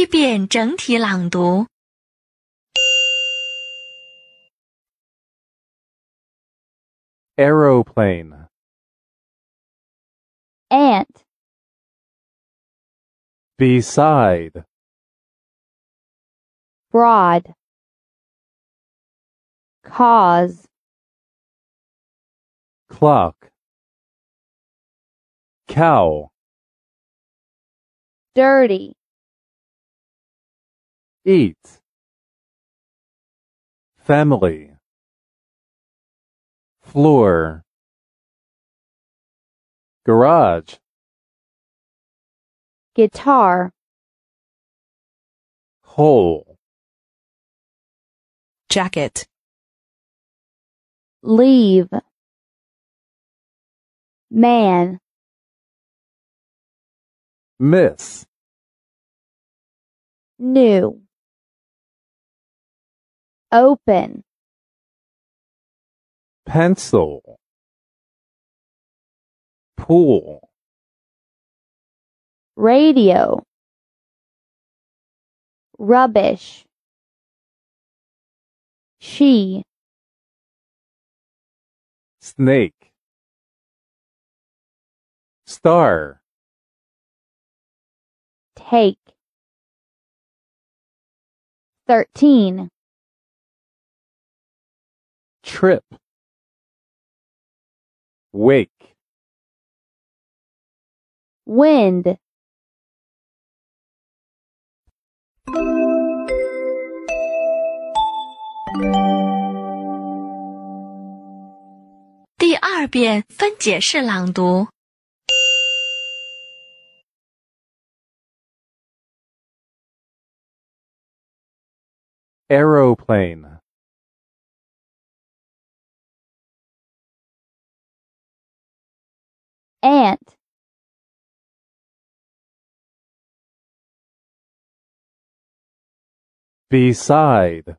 一遍整体朗读。 aeroplane, ant, beside, broad, cause, clock, cow, dirty, eat, family, floor, garage, guitar, hole, Jacket, leave, man, miss, new, open, pencil, pool, radio, rubbish, she, snake, star, take. Thirteen, trip wake wind Aeroplane ant, beside,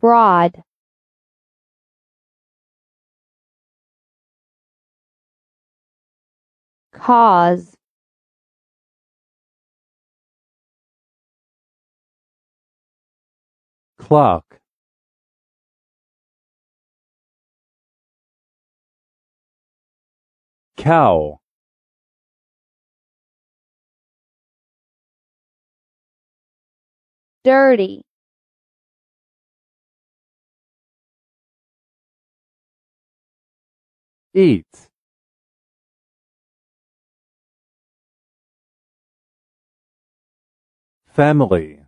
broad, cause, clock, cow, dirty, eat, family,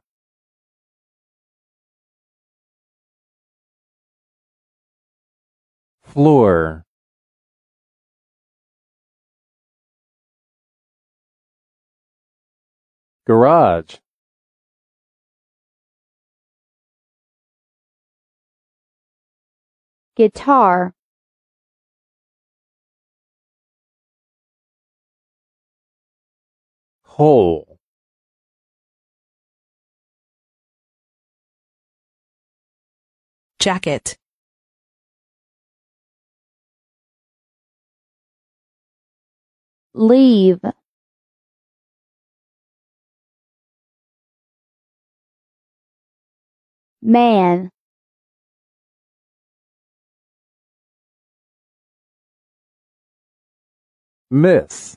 floor, garage, guitar, hole, Jacket, leave, man, miss,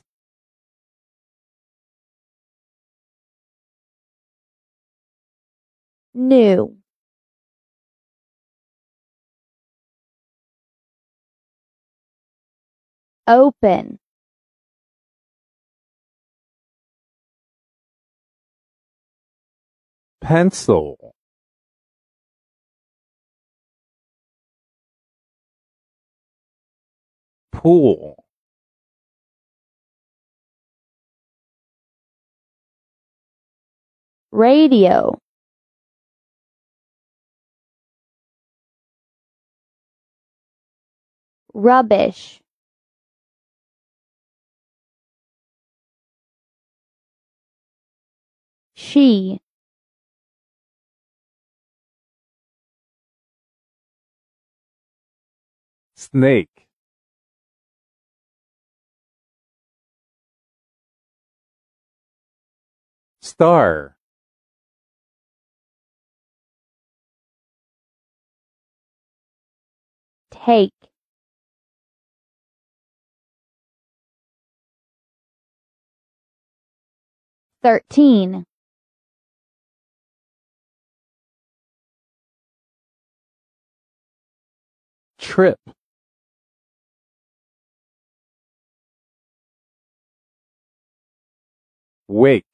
new, open, pencil, pool, radio, rubbish, she, snake, star, take, thirteen, trip, wake,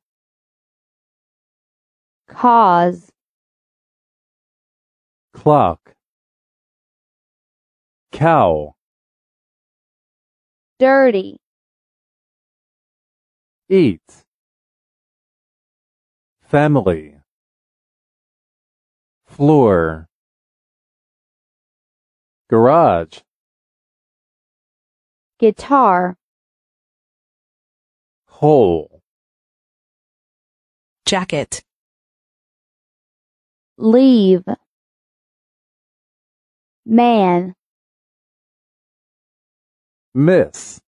cause, clock, cow, dirty, eat, family, floor, garage, guitar, hole, jacket, leave, man, miss,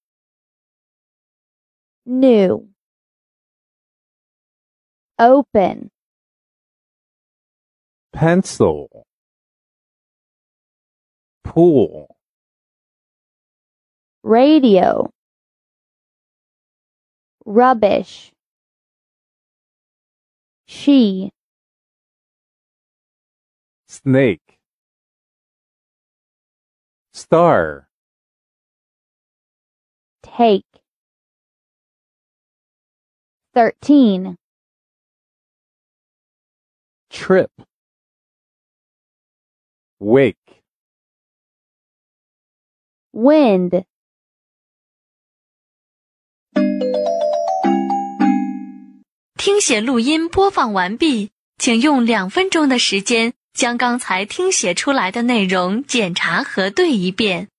new, open, pencil, pool, radio, rubbish, she, snake, star, take, thirteen, trip, wake, wind, 听写录音播放完毕，请用两分钟的时间 将刚才听写出来的内容检查核对一遍。